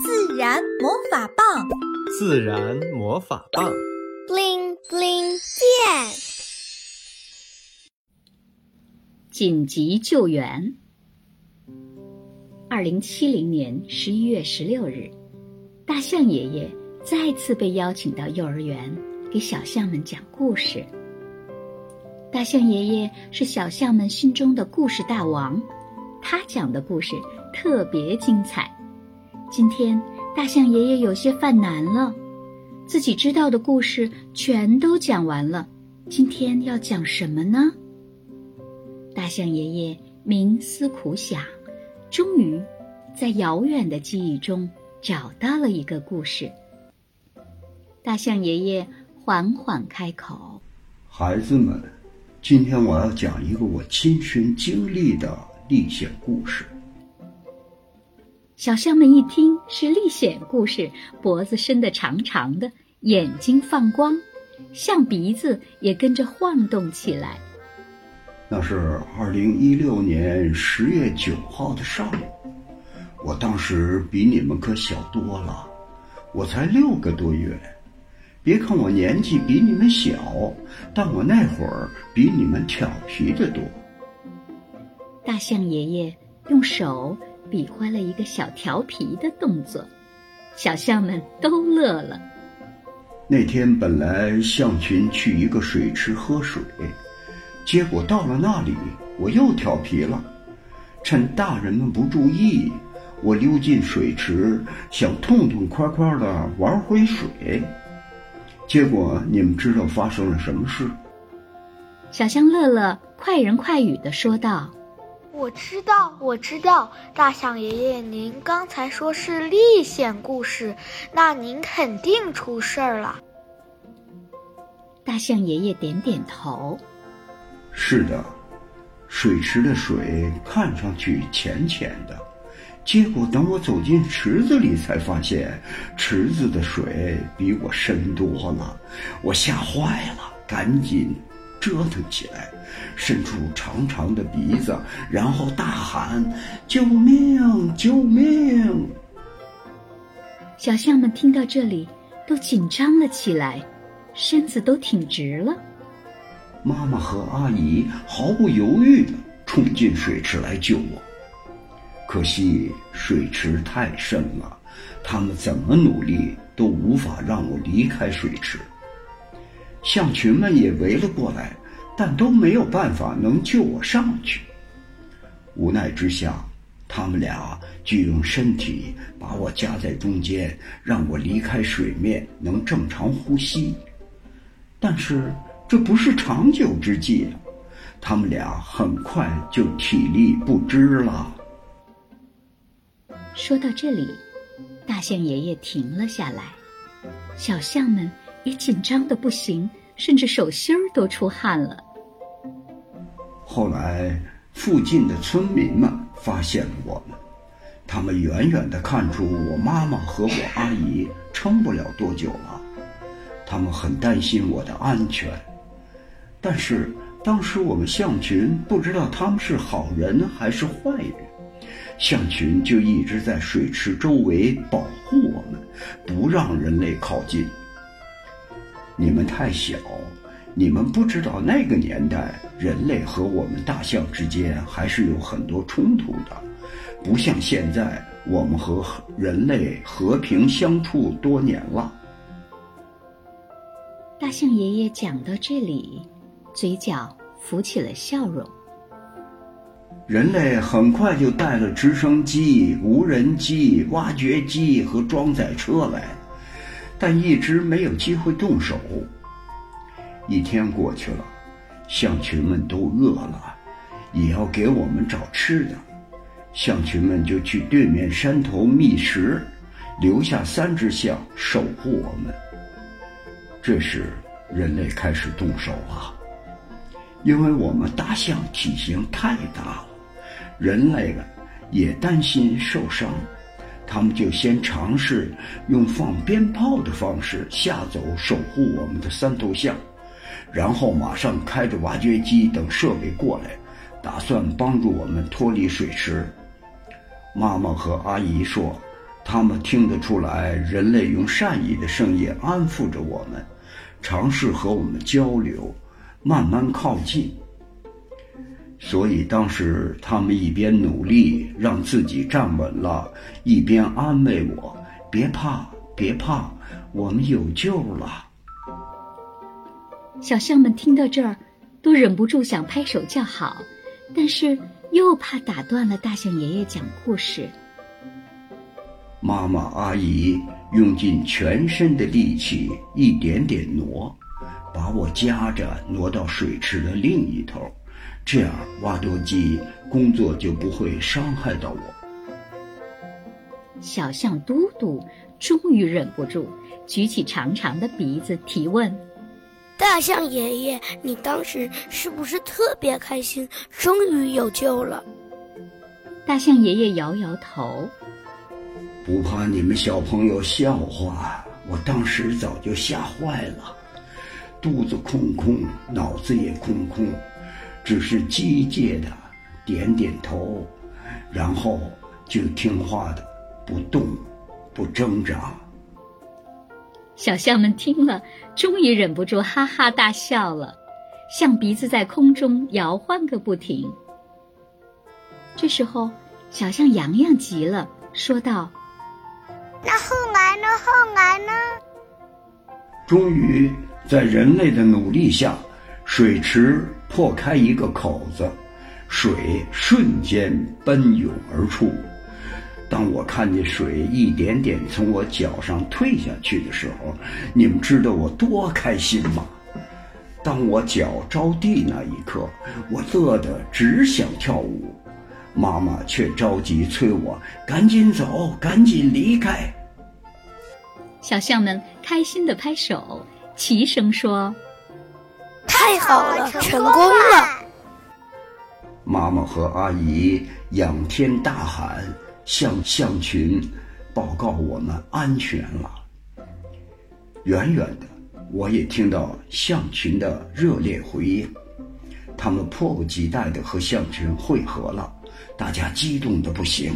自然魔法棒，自然魔法棒，bling bling 变。紧急救援。二零七零年十一月十六日，大象爷爷再次被邀请到幼儿园，给小象们讲故事。大象爷爷是小象们心中的故事大王，他讲的故事特别精彩。今天，大象爷爷有些犯难了，自己知道的故事全都讲完了。今天要讲什么呢？大象爷爷冥思苦想，终于在遥远的记忆中找到了一个故事。大象爷爷缓缓开口：“孩子们，今天我要讲一个我亲身经历的历险故事。”小象们一听是历险故事，脖子伸得长长的，眼睛放光，象鼻子也跟着晃动起来。那是二零一六年十月九号的上午，我当时比你们可小多了，我才六个多月。别看我年纪比你们小，但我那会儿比你们调皮得多。大象爷爷用手。比划了一个小调皮的动作，小象们都乐了。那天本来象群去一个水池喝水，结果到了那里，我又调皮了。趁大人们不注意，我溜进水池，想痛痛快快的玩会水。结果你们知道发生了什么事？小象乐乐快人快语的说道。我知道，我知道，大象爷爷，您刚才说是历险故事，那您肯定出事儿了。大象爷爷点点头。是的，水池的水看上去浅浅的，结果等我走进池子里，才发现池子的水比我深多了，我吓坏了，赶紧。折腾起来，伸出长长的鼻子，然后大喊：“救命！救命！”小象们听到这里，都紧张了起来，身子都挺直了。妈妈和阿姨毫不犹豫地冲进水池来救我，可惜水池太深了，他们怎么努力都无法让我离开水池。象群们也围了过来，但都没有办法能救我上去。无奈之下，他们俩就用身体把我夹在中间，让我离开水面，能正常呼吸。但是这不是长久之计，他们俩很快就体力不支了。说到这里，大象爷爷停了下来，小象们。也紧张的不行，甚至手心儿都出汗了。后来，附近的村民们发现了我们，他们远远的看出我妈妈和我阿姨撑不了多久了，他们很担心我的安全。但是当时我们象群不知道他们是好人还是坏人，象群就一直在水池周围保护我们，不让人类靠近。你们太小，你们不知道那个年代人类和我们大象之间还是有很多冲突的，不像现在我们和人类和平相处多年了。大象爷爷讲到这里，嘴角浮起了笑容。人类很快就带了直升机、无人机、挖掘机和装载车来。但一直没有机会动手。一天过去了，象群们都饿了，也要给我们找吃的。象群们就去对面山头觅食，留下三只象守护我们。这时，人类开始动手了，因为我们大象体型太大了，人类们也担心受伤。他们就先尝试用放鞭炮的方式吓走守护我们的三头象，然后马上开着挖掘机等设备过来，打算帮助我们脱离水池。妈妈和阿姨说，他们听得出来，人类用善意的声音安抚着我们，尝试和我们交流，慢慢靠近。所以当时他们一边努力让自己站稳了，一边安慰我：“别怕，别怕，我们有救了。”小象们听到这儿，都忍不住想拍手叫好，但是又怕打断了大象爷爷讲故事。妈妈、阿姨用尽全身的力气，一点点挪，把我夹着挪到水池的另一头。这样，挖多机工作就不会伤害到我。小象嘟嘟终于忍不住，举起长长的鼻子提问：“大象爷爷，你当时是不是特别开心，终于有救了？”大象爷爷摇摇头：“不怕你们小朋友笑话，我当时早就吓坏了，肚子空空，脑子也空空。”只是机械的点点头，然后就听话的不动，不挣扎。小象们听了，终于忍不住哈哈大笑了，象鼻子在空中摇晃个不停。这时候，小象洋洋急了，说道：“那后来呢？后来呢？”终于，在人类的努力下，水池。破开一个口子，水瞬间奔涌而出。当我看见水一点点从我脚上退下去的时候，你们知道我多开心吗？当我脚着地那一刻，我乐得只想跳舞，妈妈却着急催我赶紧走，赶紧离开。小象们开心的拍手，齐声说。太好了，成功了！妈妈和阿姨仰天大喊，向象群报告我们安全了。远远的，我也听到象群的热烈回应，他们迫不及待的和象群汇合了，大家激动的不行。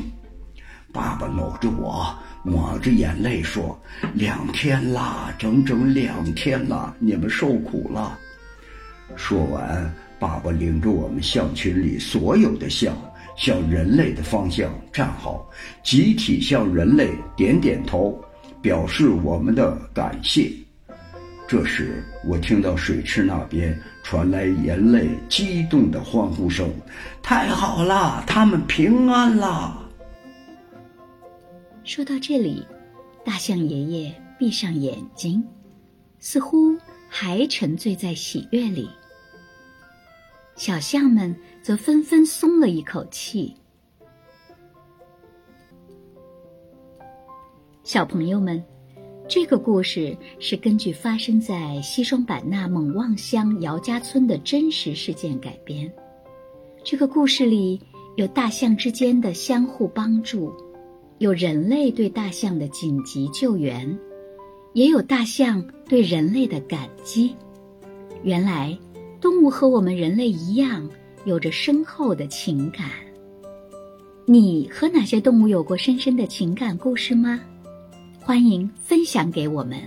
爸爸搂着我，抹着眼泪说：“两天啦，整整两天啦，你们受苦了。”说完，爸爸领着我们象群里所有的象向人类的方向站好，集体向人类点点头，表示我们的感谢。这时，我听到水池那边传来人类激动的欢呼声：“太好了，他们平安了！”说到这里，大象爷爷闭上眼睛，似乎。还沉醉在喜悦里，小象们则纷纷松了一口气。小朋友们，这个故事是根据发生在西双版纳勐望乡姚家村的真实事件改编。这个故事里有大象之间的相互帮助，有人类对大象的紧急救援。也有大象对人类的感激。原来，动物和我们人类一样，有着深厚的情感。你和哪些动物有过深深的情感故事吗？欢迎分享给我们。